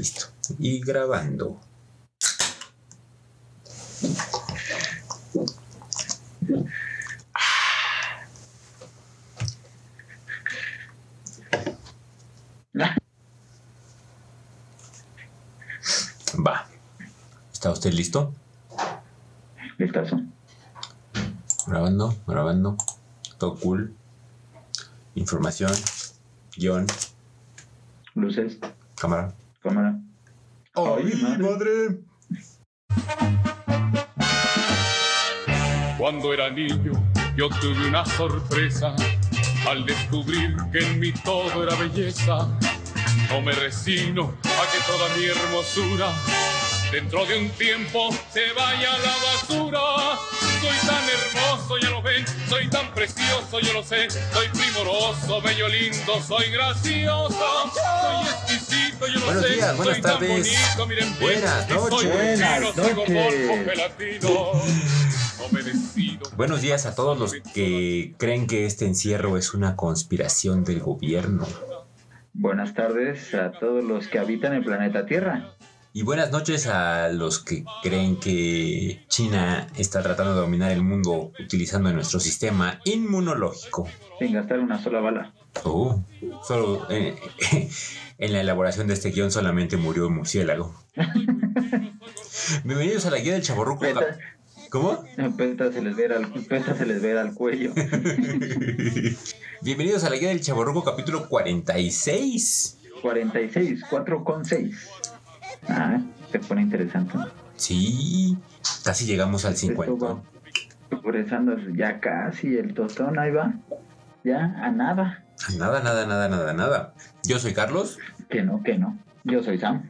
Listo. Y grabando. Va. ¿Está usted listo? Listazo. Grabando, grabando. Todo cool. Información. Guión. Luces, Cámara. Cámara. ¡Ay, madre! Cuando era niño, yo tuve una sorpresa al descubrir que en mí todo era belleza. No me resigno a que toda mi hermosura dentro de un tiempo se vaya a la basura. Soy tan hermoso, ya lo ven, soy tan precioso, yo lo sé. Soy primoroso, bello, lindo, soy gracioso, soy yo Buenos sé. días, buenas tardes, bonito, miren bien, buenas noches. Buenas noches. Buenos días a todos los que creen que este encierro es una conspiración del gobierno. Buenas tardes a todos los que habitan el planeta Tierra. Y buenas noches a los que creen que China está tratando de dominar el mundo utilizando nuestro sistema inmunológico. Sin gastar una sola bala. Oh, solo eh, en la elaboración de este guion solamente murió un murciélago. Bienvenidos a la guía del chaborruco. Peta, ¿Cómo? peta se les ve al, peta se les ve al cuello. Bienvenidos a la guía del chaborruco capítulo 46. 46, 4 con 6. Ah, se pone interesante. Sí, casi llegamos al Esto 50. va progresando ya casi el tostón, ahí va. Ya, a nada. Nada, nada, nada, nada, nada. Yo soy Carlos. Que no, que no. Yo soy Sam.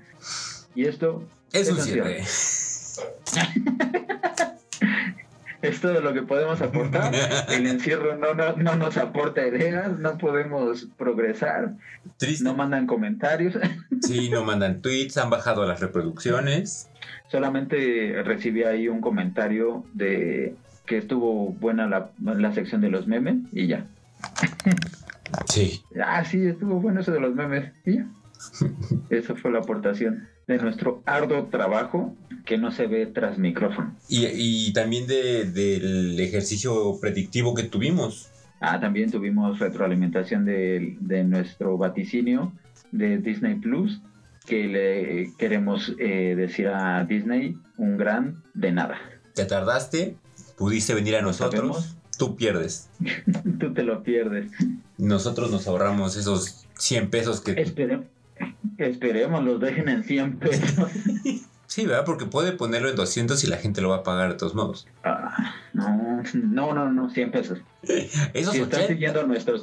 Y esto Es un un cierre. es todo lo que podemos aportar. El encierro no, no, no nos aporta ideas, no podemos progresar, Triste. no mandan comentarios. Sí, no mandan tweets, han bajado las reproducciones. Solamente recibí ahí un comentario de que estuvo buena la, la sección de los memes y ya. Sí. Ah, sí, estuvo bueno eso de los memes ya. Esa fue la aportación de nuestro arduo trabajo que no se ve tras micrófono. Y, y también de- del ejercicio predictivo que tuvimos. Ah, también tuvimos retroalimentación de, de nuestro vaticinio de Disney Plus, que le queremos eh, decir a Disney un gran de nada. Te tardaste, pudiste venir a nosotros, sabemos. Tú pierdes. Tú te lo pierdes. Nosotros nos ahorramos esos 100 pesos que... Espere- esperemos, los dejen en 100 pesos. Sí, ¿verdad? Porque puede ponerlo en 200 y la gente lo va a pagar de todos modos. Ah, no, no, no, no, 100 pesos. Esos Si están 80, siguiendo nuestros,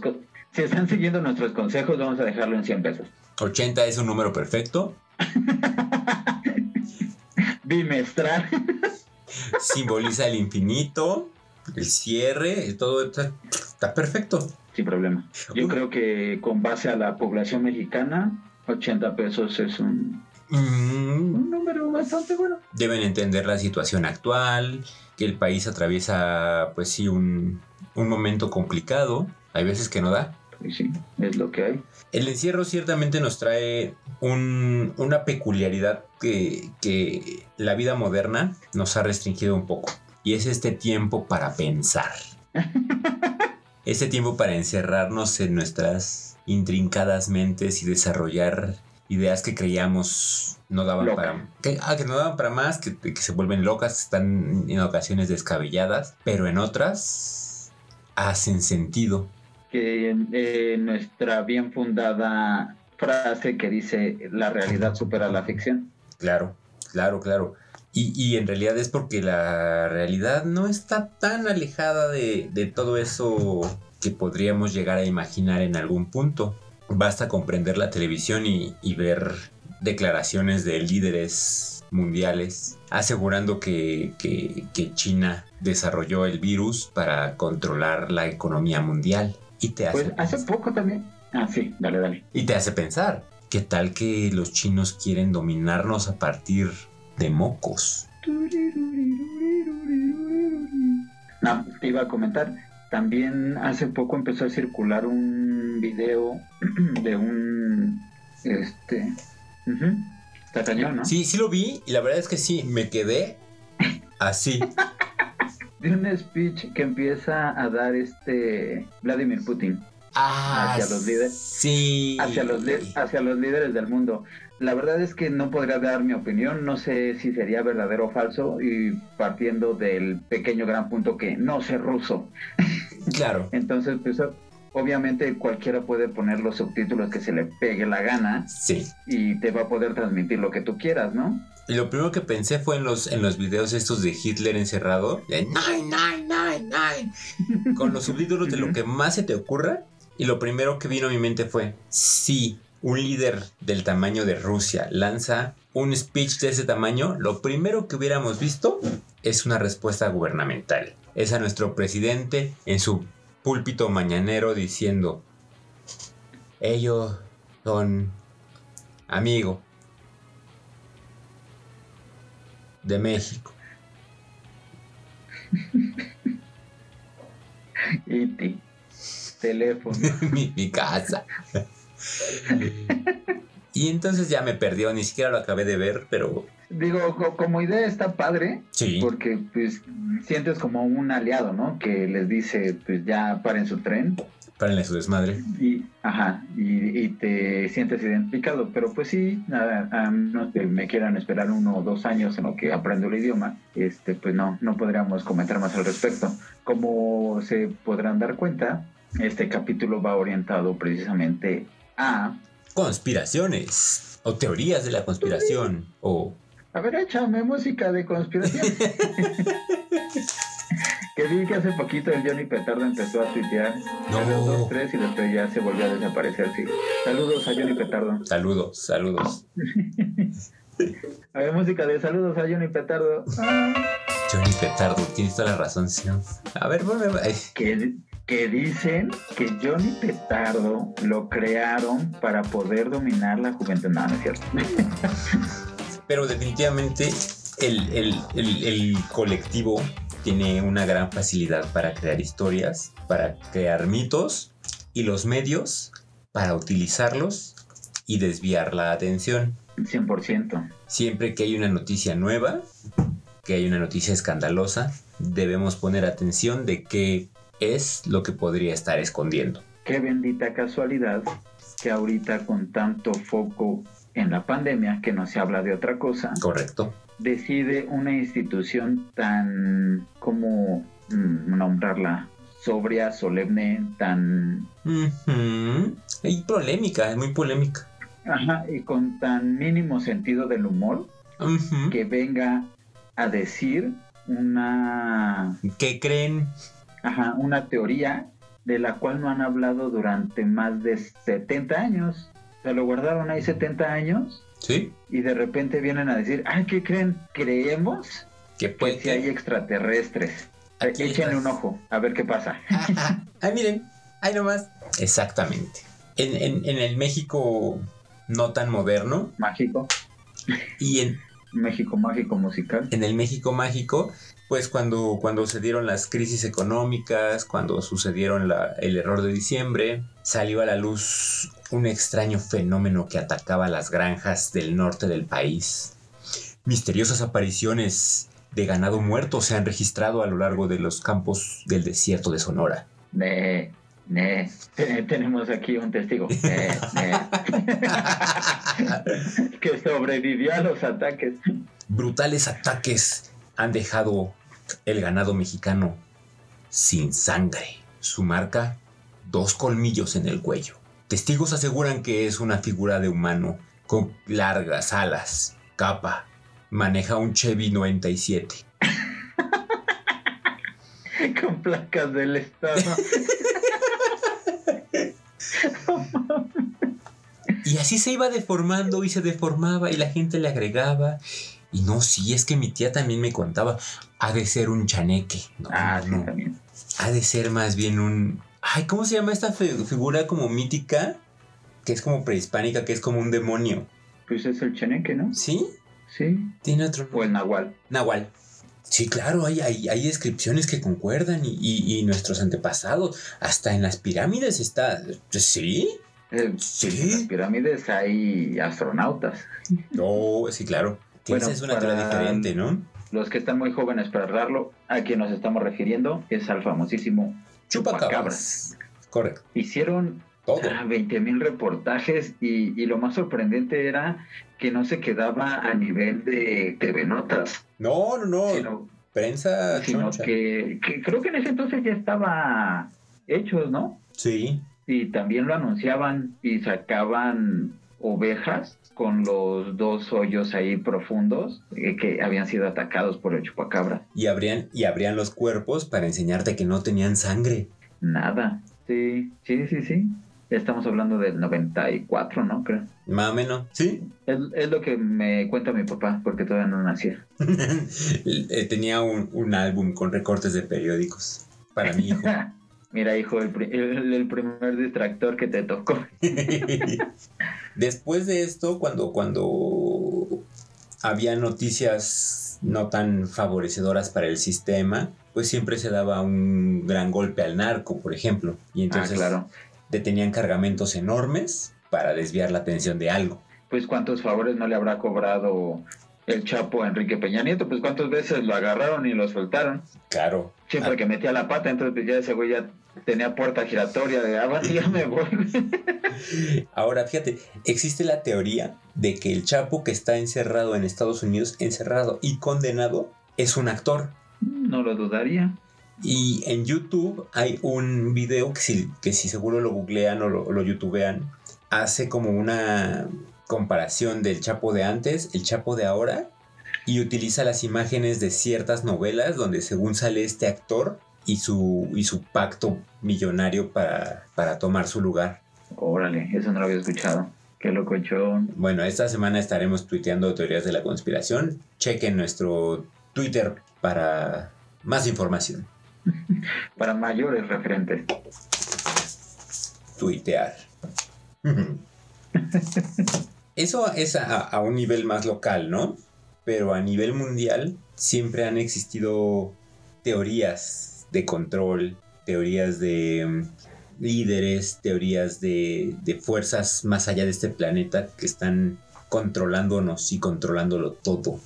si están siguiendo nuestros consejos, vamos a dejarlo en 100 pesos. 80 es un número perfecto. Bimestral. Simboliza el infinito, el cierre, todo está, está perfecto. Sin problema. Yo creo que con base a la población mexicana, 80 pesos es un, Mm, un número bastante bueno. deben entender la situación actual, que el país atraviesa, pues sí, un, un momento complicado. Hay veces que no da. Y sí, es lo que hay. El encierro ciertamente nos trae un- una peculiaridad que, que la vida moderna nos ha restringido un poco. Y es este tiempo para pensar. este tiempo para encerrarnos en nuestras intrincadas mentes y desarrollar ideas que creíamos no daban Loca. para... Que, ah, que no daban para más, que, que se vuelven locas, están en ocasiones descabelladas, pero en otras hacen sentido. Que eh, nuestra bien fundada frase que dice la realidad supera la ficción. Claro, claro, claro. Y, y en realidad es porque la realidad no está tan alejada de, de todo eso que podríamos llegar a imaginar en algún punto. Basta comprender la televisión y, y ver declaraciones de líderes mundiales asegurando que, que- que China desarrolló el virus para controlar la economía mundial. Y te hace Pues hace pensar. poco también. Ah, sí, dale, dale. Y te hace pensar, ¿qué tal que los chinos quieren dominarnos a partir de mocos? No, te iba a comentar. También hace poco empezó a circular un video de un este ujú, Está cañón, ¿no? Sí, sí lo vi y la verdad es que sí, me quedé así. De un speech que empieza a dar este Vladimir Putin Ah, Hacia los líderes. Sí. hacia los, hacia los líderes del mundo. La verdad es que no podría dar mi opinión, no sé si sería verdadero o falso, y partiendo del pequeño gran punto que no sé ruso. Claro. Entonces, pues obviamente cualquiera puede poner los subtítulos que se le pegue la gana Sí. y te va a poder transmitir lo que tú quieras, ¿no? Y lo primero que pensé fue en los, en los videos estos de Hitler encerrado. De nine, nine, nine, nine. Con los subtítulos de lo que más se te ocurra. Y lo primero que vino a mi mente fue, si un líder del tamaño de Rusia lanza un speech de ese tamaño, lo primero que hubiéramos visto es una respuesta gubernamental. Es a nuestro presidente en su púlpito mañanero diciendo, ellos son amigo de México. Y teléfono. mi, mi casa. y entonces ya me perdió, ni siquiera lo acabé de ver, pero Digo, co- como idea está padre, sí. porque pues sientes como un aliado, ¿no? Que les dice, pues ya paren su tren Párenle su desmadre. y, ajá, y, y te sientes identificado. Pero pues sí, a, a menos que me quieran esperar uno o dos años en lo que aprendo el idioma, este, pues no, no podríamos comentar más al respecto. Como se podrán dar cuenta, este capítulo va orientado precisamente a... Conspiraciones. O teorías de la conspiración. O A ver, échame música de conspiración. que vi que hace poquito el Johnny Petardo empezó a tuitear. No. Uno, dos, tres y después ya se volvió a desaparecer. Sí. Saludos a Johnny Petardo. saludos, saludos. A ver, música de saludos a Johnny Petardo. Ah, Johnny Petardo, tienes toda la razón, señor. A ver, vuelve. ay, que, que dicen que Johnny Petardo lo crearon para poder dominar la juventud. No, no es cierto. Pero definitivamente el, el- el- el colectivo tiene una gran facilidad para crear historias, para crear mitos y los medios para utilizarlos y desviar la atención. 100%. Siempre que hay una noticia nueva, que hay una noticia escandalosa, debemos poner atención de qué es lo que podría estar escondiendo. Qué bendita casualidad que ahorita con tanto foco en la pandemia, que no se habla de otra cosa, Correcto. decide una institución tan, como mm, nombrarla, sobria, solemne, tan, Ujú. Hay polémica, es muy polémica. ajá, y con tan mínimo sentido del humor, que venga a decir una, ¿Qué creen? Ajá, una teoría de la cual no han hablado durante más de 70 años. Se lo guardaron ahí 70 años ¿Sí? y de repente vienen a decir, ay, ¿qué creen? Creemos Que que puede si hay extraterrestres. Aquí Échenle un ojo, a ver qué pasa. Ay, miren, ahí nomás. Exactamente. En, en- en el México no tan moderno Mágico, y en, México mágico musical. en el México mágico, pues cuando, cuando se dieron las crisis económicas, cuando sucedieron la- el error de diciembre, salió a la luz un extraño fenómeno que atacaba las granjas del norte del país. Misteriosas apariciones de ganado muerto se han registrado a lo largo de los campos del desierto de Sonora. Ne, ne. Te- Tenemos aquí un testigo. Ne. que sobrevivió a los ataques. brutales ataques han dejado el ganado mexicano sin sangre. Su marca, dos colmillos en el cuello. Testigos aseguran que es una figura de humano con largas alas, capa. Maneja un Chevy 97. Con placas del estado. Y así se iba deformando y se deformaba y la gente le agregaba. Y no, sí, es que mi tía también me contaba, ha de ser un chaneque. No, Ah, no, no. también. ha de ser más bien un. Ay, ¿cómo se llama esta fi- figura como mítica? Que es como prehispánica, que es como un demonio. Pues es el cheneque, ¿no? ¿Sí? Sí. Tiene otro. O el nahual. Nahual. Sí, claro, hay, hay, hay descripciones que concuerdan y, y- y nuestros antepasados, hasta en las pirámides está. Sí, Eh, Sí. En las pirámides hay astronautas. Oh, sí, claro. Bueno, es una teoría diferente, ¿no? Los que están muy jóvenes para darlo, a quien nos estamos refiriendo es al famosísimo Chupacabras. Correcto. Hicieron Todo. 20 mil reportajes y, y lo más sorprendente era que no se quedaba a nivel de TV Notas, No, no, no. sino, Prensa sino que, que creo que en ese entonces ya estaba hechos, ¿no? Sí. Y también lo anunciaban y sacaban ovejas con los dos hoyos ahí profundos eh, que habían sido atacados por el chupacabra. Y abrían, y abrían los cuerpos para enseñarte que no tenían sangre. Nada. Sí, sí, sí, sí. Estamos hablando del 94, ¿no? Creo. Más o menos. Sí. Es, es lo que me cuenta mi papá, porque todavía no nacía. Tenía un, un álbum con recortes de periódicos para mi hijo. Mira, hijo, el, pri- el- el primer distractor que te tocó. Después de esto, cuando, cuando había noticias no tan favorecedoras para el sistema, pues siempre se daba un gran golpe al narco, por ejemplo. Y entonces ah, claro. detenían cargamentos enormes para desviar la atención de algo. Pues cuántos favores no le habrá cobrado el Chapo a Enrique Peña Nieto, pues cuántas veces lo agarraron y lo soltaron. Claro. Siempre Ah. que metía la pata, entonces pues, ya ese güey ya tenía puerta giratoria de, ah, ya me voy. Ahora, fíjate, existe la teoría de que el Chapo que está encerrado en Estados Unidos, encerrado y condenado, es un actor. no lo dudaría. Y en YouTube hay un video que si, que si seguro lo googlean o lo, o lo youtubean, hace como una comparación del Chapo de antes, el Chapo de ahora, y utiliza las imágenes de ciertas novelas donde según sale este actor y su, y su pacto millonario para, para tomar su lugar. Órale, eso no lo había escuchado. Qué locochón. Bueno, esta semana estaremos tuiteando teorías de la conspiración. Chequen nuestro Twitter para más información. Para mayores referentes. Tuitear. Eso es a, a un nivel más local, ¿no? Pero a nivel mundial siempre han existido teorías de control, teorías de mm, líderes, teorías de, de fuerzas más allá de este planeta que están controlándonos y controlándolo todo.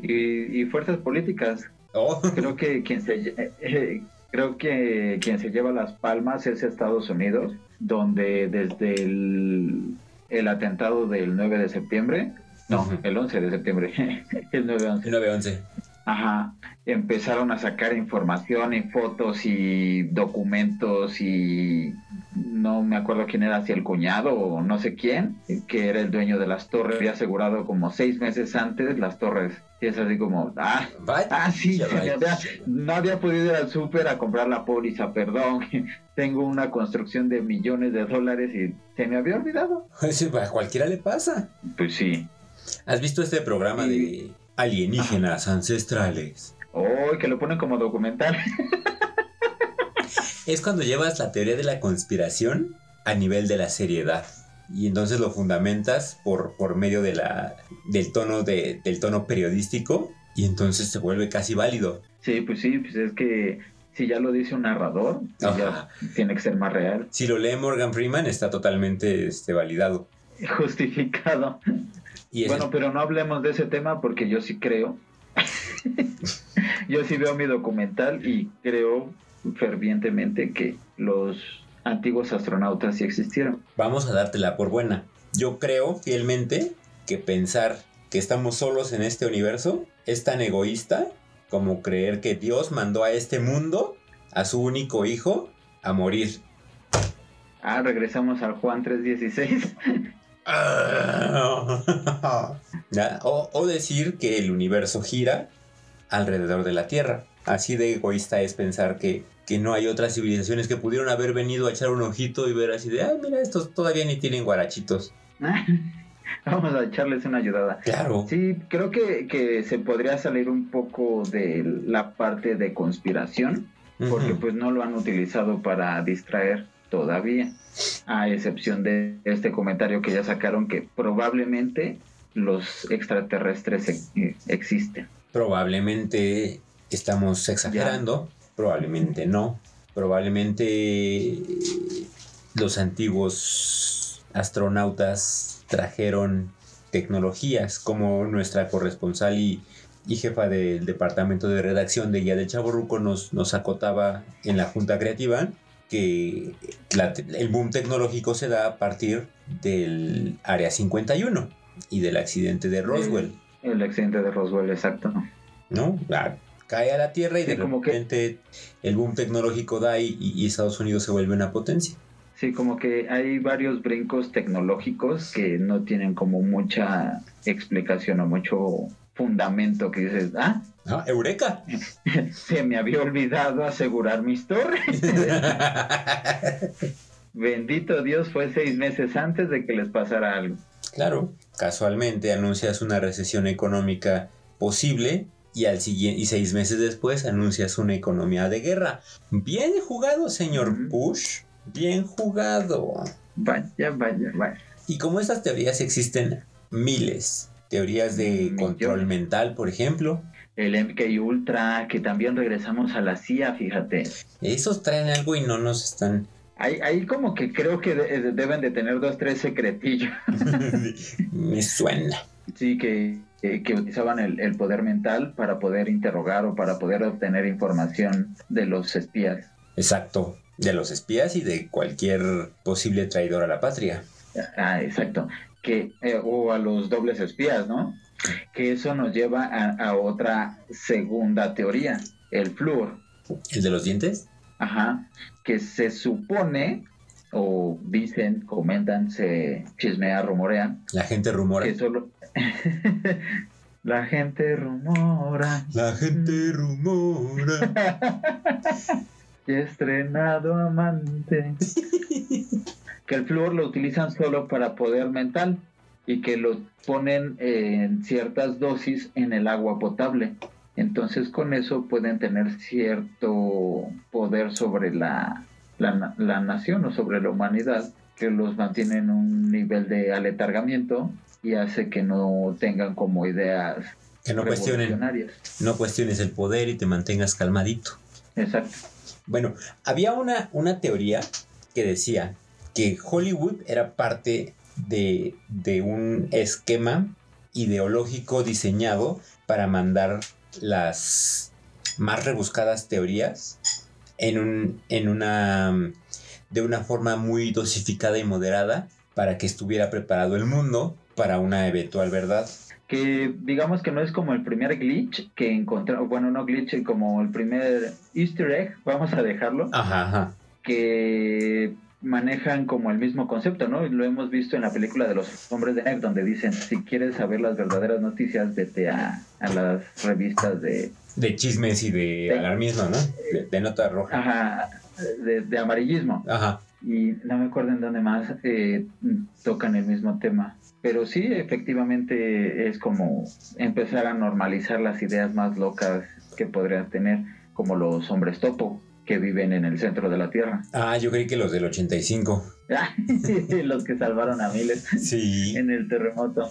Y, y fuerzas políticas. Oh, Creo que quien se eh, creo que quien se lleva las palmas es Estados Unidos, donde desde el, el atentado del 9 de septiembre, no, el 11 de septiembre, el 9-11, 911. Ajá, empezaron a sacar información y fotos y documentos y no me acuerdo quién era, si el cuñado o no sé quién, que era el dueño de las torres, había asegurado como seis meses antes las torres. Y es así como, ah, ah, sí, se me había- no había podido ir al súper a comprar la póliza, perdón. Tengo una construcción de millones de dólares y se me había olvidado. Sí, A cualquiera le pasa. Pues sí. ¿Has visto este programa de alienígenas ancestrales? Oh, que lo ponen como documental. Es cuando llevas la teoría de la conspiración a nivel de la seriedad. Y entonces lo fundamentas por, por medio de la, del, tono de, del tono periodístico y entonces se vuelve casi válido. Sí, pues sí, pues es que si ya lo dice un narrador, pues ya tiene que ser más real, Si lo lee Morgan Freeman está totalmente este, validado. justificado. Y Bueno, pero no hablemos de ese tema porque yo sí creo. yo sí veo mi documental y creo fervientemente que los antiguos astronautas sí existieron. vamos a dártela por buena. Yo creo fielmente que pensar que estamos solos en este universo es tan egoísta como creer que Dios mandó a este mundo a su único hijo a morir. Ah, regresamos al Juan 316. O, o decir que el universo gira alrededor de la Tierra. Así de egoísta es pensar que, que no hay otras civilizaciones que pudieron haber venido a echar un ojito y ver así de, ay, mira, estos todavía ni tienen guarachitos. Vamos a echarles una ayudada. Claro. Sí, creo que, que se podría salir un poco de la parte de conspiración, porque pues no lo han utilizado para distraer todavía, a excepción de este comentario que ya sacaron que probablemente los extraterrestres ex- existen. Probablemente estamos exagerando, probablemente no. Probablemente los antiguos astronautas trajeron tecnologías como nuestra corresponsal y, y jefa del departamento de redacción de Guía de Chaborruco nos, nos acotaba en la junta creativa que el boom tecnológico se da a partir del Área 51 y del accidente de Roswell. El, accidente de Roswell, exacto. ¿No? Cae a la Tierra y de repente el boom tecnológico da y, y Estados Unidos se vuelve una potencia. Sí, como que hay varios brincos tecnológicos que no tienen como mucha explicación o mucho fundamento que dices, ah, ah Eureka. Se me había olvidado asegurar mis torres. Bendito Dios, fue seis meses antes de que les pasara algo. Claro, casualmente anuncias una recesión económica posible y al siguiente y seis meses después anuncias una economía de guerra. Bien jugado, señor Bush. Bien jugado. Vaya, vaya, vaya. Y como estas teorías existen miles, teorías de control mental, por ejemplo. El MK Ultra, que también regresamos a la CIA, fíjate. Esos traen algo y no nos están... Ahí, ahí como que creo que deben de tener dos, tres secretillos. Me suena. Sí, que, que, utilizaban el, el, poder mental para poder interrogar o para poder obtener información de los espías. Exacto, de los espías y de cualquier posible traidor a la patria. Ah, exacto que, eh, o a los dobles espías, ¿no? Que eso nos lleva a, otra segunda teoría, el flúor. ¿El de los dientes? Ajá, que se supone, o dicen, comentan, se chismea, rumorean. La gente rumora. Que solo... La gente rumora. La gente rumora. he estrenado amante. que el flúor lo utilizan solo para poder mental y que lo ponen en ciertas dosis en el agua potable. Entonces con eso pueden tener cierto poder sobre la, la, nación o sobre la humanidad que los mantiene en un nivel de aletargamiento y hace que no tengan como ideas que no cuestionen. no cuestiones el poder y te mantengas calmadito. Exacto. Bueno había una, una teoría que decía que Hollywood era parte de, un esquema ideológico diseñado para mandar las más rebuscadas teorías en, un, en una de una forma muy dosificada y moderada para que estuviera preparado el mundo para una eventual verdad. Que digamos que no es como el primer glitch que encontramos, bueno, no glitch, como el primer easter egg, vamos a dejarlo. Ajá, ajá. Que manejan como el mismo concepto, ¿no? Lo hemos visto en la película de los hombres de negro, donde dicen, si quieres saber las verdaderas noticias, vete a, las revistas de... De chismes y de, alarmismo, ¿no? De, nota roja. Ajá, de, amarillismo. Ajá. Y no me acuerdo en dónde más eh, tocan el mismo tema. Pero sí, efectivamente es como empezar a normalizar las ideas más locas que podrían tener, como los hombres topo que viven en el centro de la Tierra. Ah, yo creí que los del 85. los que salvaron a miles sí. en el terremoto.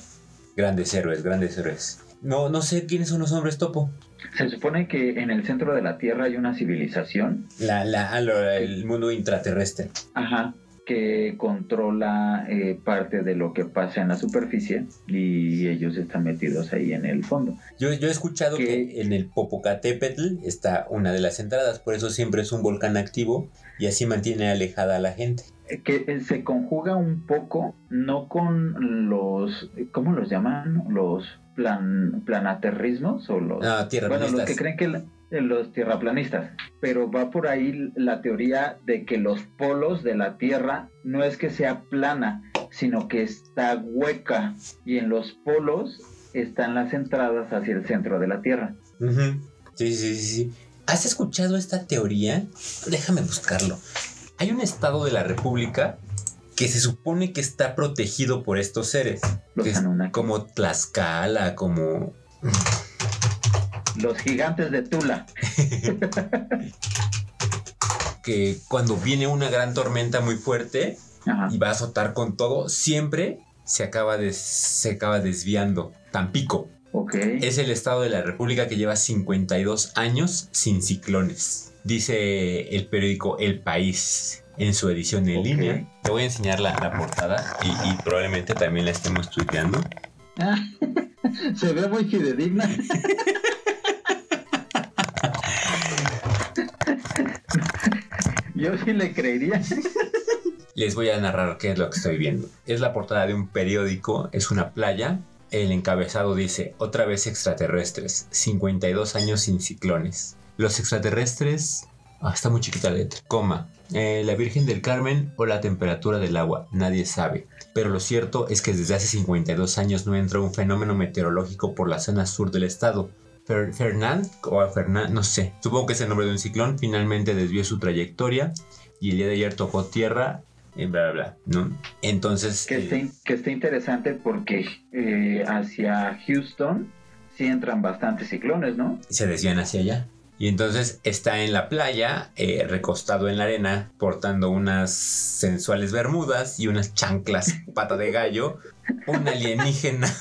Grandes héroes, grandes héroes. No, no sé quiénes son los hombres topo. Se supone que en el centro de la Tierra hay una civilización. La, la, ah, el mundo intraterrestre. Ajá que controla eh, parte de lo que pasa en la superficie y ellos están metidos ahí en el fondo. Yo, yo he escuchado que, en el Popocatépetl está una de las entradas, por eso siempre es un volcán activo y así mantiene alejada a la gente. Eh, que eh, se conjuga un poco, no con los, ¿cómo los llaman? Los plan, planaterrismos o los... Ah, bueno, los que creen que... La, los tierraplanistas, pero va por ahí la teoría de que los polos de la Tierra no es que sea plana, sino que está hueca y en los polos están las entradas hacia el centro de la Tierra. Sí, sí, sí, ¿Has escuchado esta teoría? Déjame buscarlo. Hay un estado de la República que se supone que está protegido por estos seres. como Tlaxcala, como los gigantes de Tula. que cuando viene una gran tormenta muy fuerte y va a azotar con todo, siempre se acaba, se acaba desviando. Tampico. Es el estado de la República que lleva 52 años sin ciclones. Dice el periódico El País. en su edición en línea. Te voy a enseñar la, la portada y, y probablemente también la estemos tuiteando. Ah, Se ve muy fidedigna. Yo sí le creería. Les voy a narrar qué es lo que estoy viendo. Es la portada de un periódico, es una playa. El encabezado dice, otra vez extraterrestres, 52 años sin ciclones. Los extraterrestres... Ah, está muy chiquita la letra. Coma. eh, la Virgen del Carmen o la temperatura del agua, nadie sabe. Pero lo cierto es que desde hace 52 años no entra un fenómeno meteorológico por la zona sur del estado. Fer- Fernand, o Fernand, no sé, supongo que es el nombre de un ciclón, finalmente desvió su trayectoria y el día de ayer tocó tierra, y bla, bla, bla, ¿no? Entonces, Que eh, esté, que esté interesante porque eh, hacia Houston sí entran bastantes ciclones, ¿no? se desvían hacia allá. Y entonces está en la playa, eh, recostado en la arena, portando unas sensuales bermudas y unas chanclas pata de gallo, un alienígena.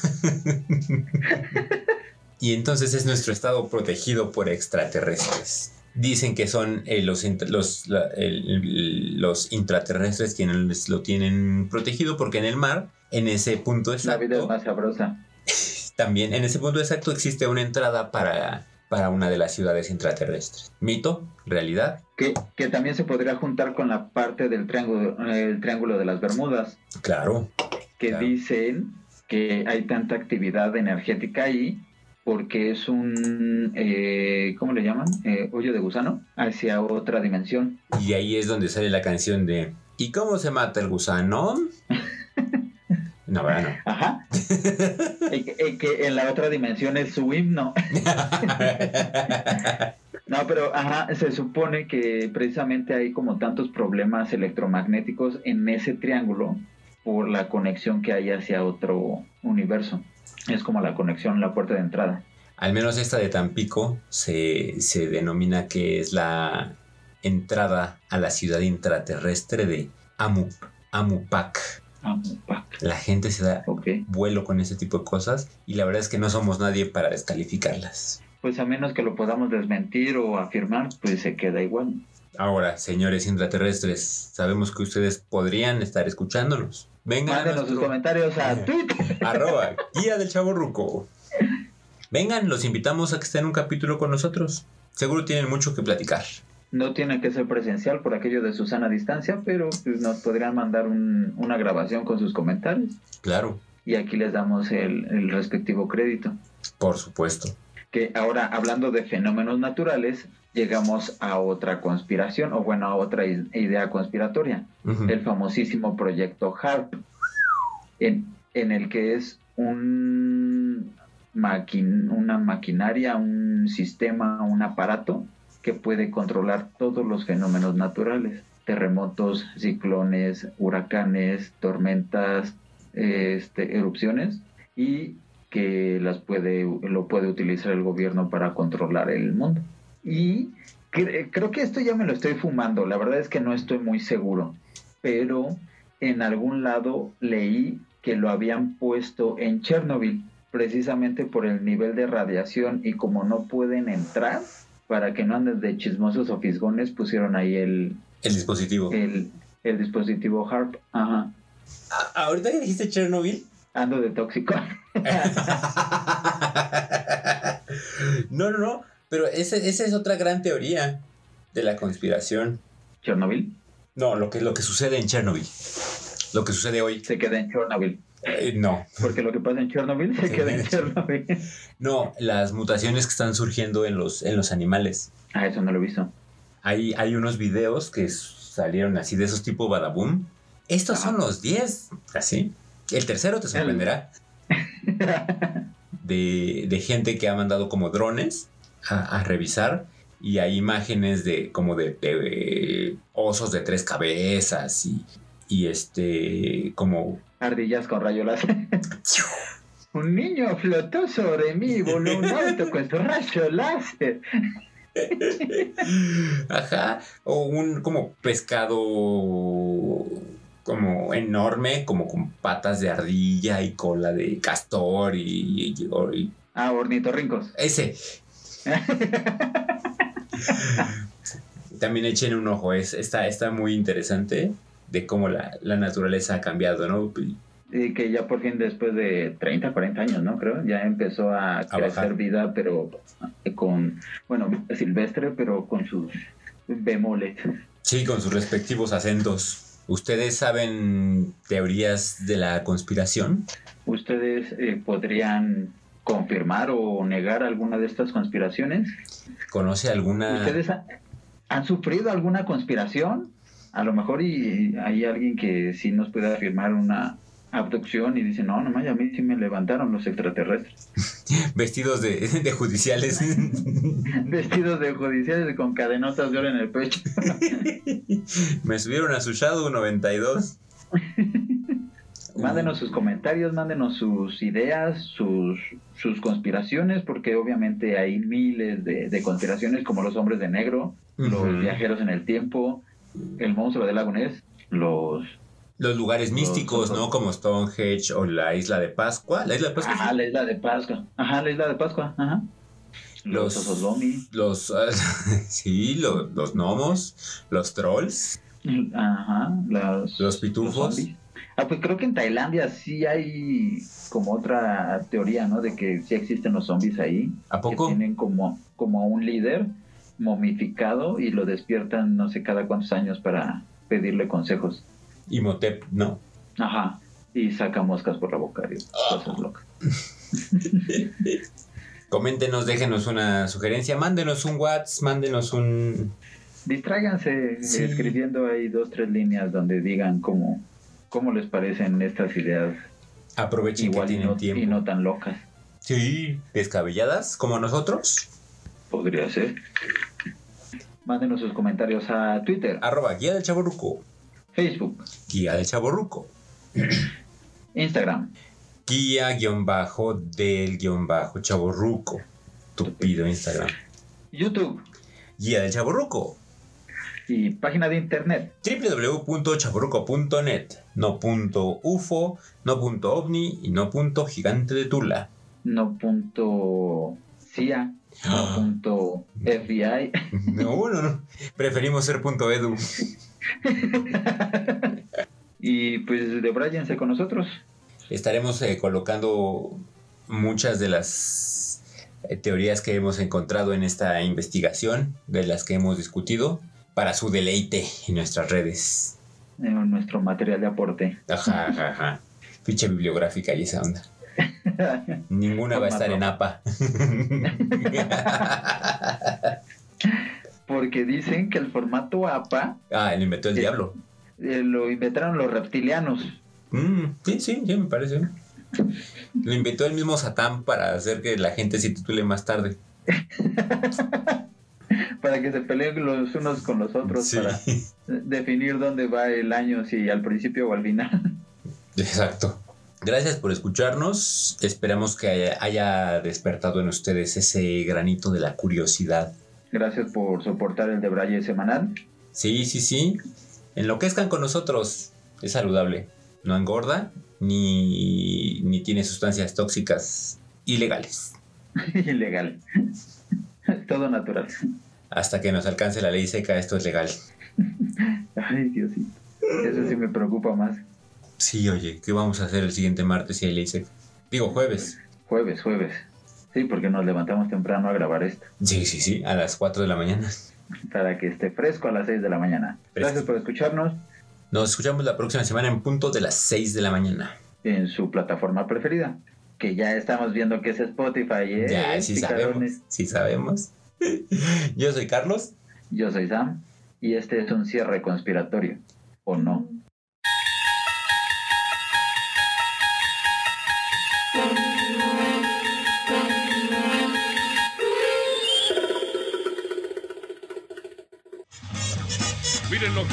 y entonces es nuestro estado protegido por extraterrestres. Dicen que son eh, los, los, la- el- los intraterrestres quienes lo tienen protegido porque en el mar, en ese punto La vida es exacto, más sabrosa. también en ese punto exacto existe una entrada para, para una de las ciudades intraterrestres. ¿Mito? ¿Realidad? Que, que también se podría juntar con la parte del triángulo, el triángulo de las Bermudas, Claro. que Claro. dicen que hay tanta actividad energética ahí porque es un, eh, ¿cómo le llaman? Eh, hoyo de gusano hacia otra dimensión. Y ahí es donde sale la canción de ¿Y cómo se mata el gusano? No, bueno. Ajá. que, y que en la otra dimensión es su himno. No, pero ajá, se supone que precisamente hay como tantos problemas electromagnéticos en ese triángulo por la conexión que hay hacia otro universo. Es como la conexión, la puerta de entrada. Al menos esta de Tampico se, se denomina que es la entrada a la ciudad intraterrestre de Amu, Amupac. Pa, La gente se da vuelo con ese tipo de cosas y la verdad es que no somos nadie para descalificarlas. Pues a menos que lo podamos desmentir o afirmar, pues se queda igual. Ahora, señores intraterrestres, sabemos que ustedes podrían estar escuchándonos. Vengan a Mándenos sus comentarios a Twitter. arroba guía del chavo ruco. Vengan, los invitamos a que estén un capítulo con nosotros. Seguro tienen mucho que platicar. No tiene que ser presencial por aquello de Susana distancia, pero pues, nos podrían mandar un- una grabación con sus comentarios Claro, y aquí les damos el, el respectivo crédito. por supuesto. Que ahora, hablando de fenómenos naturales, llegamos a otra conspiración, o bueno, a otra idea conspiratoria, el famosísimo proyecto HARP, en, en el que es un maquin- una maquinaria, un sistema, un aparato que puede controlar todos los fenómenos naturales, terremotos, ciclones, huracanes, tormentas, este, erupciones, y que las puede, lo puede utilizar el gobierno para controlar el mundo. Y cre- creo que esto ya me lo estoy fumando, la verdad es que no estoy muy seguro, pero en algún lado leí que lo habían puesto en Chernobyl, precisamente por el nivel de radiación y como no pueden entrar, para que no anden de chismosos o fisgones, pusieron ahí el, El dispositivo. el, el dispositivo HARP. Ajá. A- Ahorita que dijiste Chernobyl. Ando de tóxico. no, no, no. Pero ese- esa es otra gran teoría de la conspiración. Chernobyl No, lo que, lo que sucede en Chernobyl. Lo que sucede hoy. se queda en Chernobyl. Eh, no, Porque lo que pasa en Chernobyl se queda en Chernobyl. no, las mutaciones que están surgiendo en los, en los animales. Ah, eso no lo he visto. Hay, hay unos videos que salieron así de esos tipo Badaboom. Estos son los 10. Así. El tercero te sorprenderá. De, de gente que ha mandado como drones a, a revisar. Y hay imágenes de como de, de osos de tres cabezas y, y este como Ardillas con rayo láser. Un niño flotó sobre mí, voló un auto con su rayo láser. Ajá, o un como pescado como enorme, como con patas de ardilla y cola de castor y, y- y- Ah, ornitorrincos. ese. también echen un ojo, es, está, está muy interesante de cómo la, la naturaleza ha cambiado, ¿no? Y que ya por fin después de 30, 40 años, ¿no? Creo, ya empezó a, crecer bajar. vida, pero con, bueno, silvestre, pero con sus bemoles. Sí, con sus respectivos acentos. ¿Ustedes saben teorías de la conspiración? ¿Ustedes eh, podrían confirmar o negar alguna de estas conspiraciones? ¿Conoce alguna? ¿Ustedes ha- han sufrido alguna conspiración? A lo mejor y hay alguien que sí nos puede afirmar una abducción y dice, no, nomás a mí sí me levantaron los extraterrestres. Vestidos de, de judiciales. Vestidos de judiciales con cadenotas de oro en el pecho. Me subieron a su Shadow 92. Mándenos sus comentarios, mándenos sus ideas, sus, sus conspiraciones, porque obviamente hay miles de, de conspiraciones como los hombres de negro, los viajeros en el tiempo, el monstruo del lago Ness, los... Los lugares Los- místicos, ¿no? Como Stonehenge o la isla de Pascua. La isla de Pascua. Ajá, la isla de Pascua. Ajá, la isla de Pascua. Ajá. Los, Los-. Los, ah, sí, lo- los gnomos, los trolls, Ajá, los, los pitufos. Ah, pues creo que en Tailandia sí hay como otra teoría, ¿no? De que sí existen los zombies ahí. ¿A poco? Que tienen como, como un líder momificado y lo despiertan no sé cada cuántos años para pedirle consejos. Imhotep, no. Ajá. Y saca moscas por la boca y cosas locas. Coméntenos, déjenos una sugerencia, mándenos un WhatsApp, mándenos un... Distráiganse Sí. escribiendo ahí dos, tres líneas donde digan cómo, cómo les parecen estas ideas Aprovechen igual que y no, tiempo. y no tan locas. Sí, descabelladas, como nosotros. Podría ser. Mándenos sus comentarios a Twitter, Arroba guía del chaborruco. Facebook, Guía del chaborruco. Instagram, Guía guion bajo del guion bajo chaborruco. Tupido Instagram. YouTube Guía del chaborruco. y página de internet. www.chaborruco.net. No punto UFO, no punto ovni y no punto gigante de Tula. No punto CIA, no punto FBI. No, no, no. Preferimos ser punto edu. y pues debráyense con nosotros. Estaremos eh, colocando muchas de las eh, teorías que hemos encontrado en esta investigación, de las que hemos discutido, para su deleite en nuestras redes. en nuestro material de aporte. Ajá, ajá, ajá. Ficha bibliográfica y esa onda. Ninguna va a estar en APA. Porque dicen que el formato APA ah, lo inventó el Sí. diablo. eh, lo inventaron los reptilianos. Mm, sí, sí, sí, me parece. Lo inventó el mismo Satán para hacer que la gente se titule más tarde. Para que se peleen los unos con los otros Sí, para definir dónde va el año, si al principio o al final. exacto. Gracias por escucharnos. Esperamos que haya despertado en ustedes ese granito de la curiosidad. Gracias por soportar el debraye semanal. Sí, sí, sí. Enloquezcan con nosotros. Es saludable. No engorda ni, ni tiene sustancias tóxicas ilegales. Ilegal. Todo natural. Hasta que nos alcance la ley seca, esto es legal. Ay, Diosito. Eso sí me preocupa más. Sí, oye, ¿qué vamos a hacer el siguiente martes si hay ley seca? Digo, jueves. Jueves, jueves. Sí, porque nos levantamos temprano a grabar esto. Sí, sí, sí, a las 4 de la mañana. Para que esté fresco a las 6 de la mañana. Gracias por escucharnos Nos escuchamos la próxima semana en punto de las 6 de la mañana. en su plataforma preferida. Que ya estamos viendo que es Spotify, ¿eh? Ya, sí Picarones. sabemos, sí sabemos. Yo soy Carlos. Yo soy Sam y este es un cierre conspiratorio. ¿O no?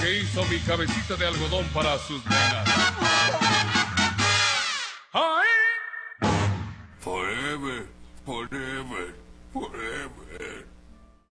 Que hizo mi cabecita de algodón para sus nenas. ¡Ay! Forever, forever, forever.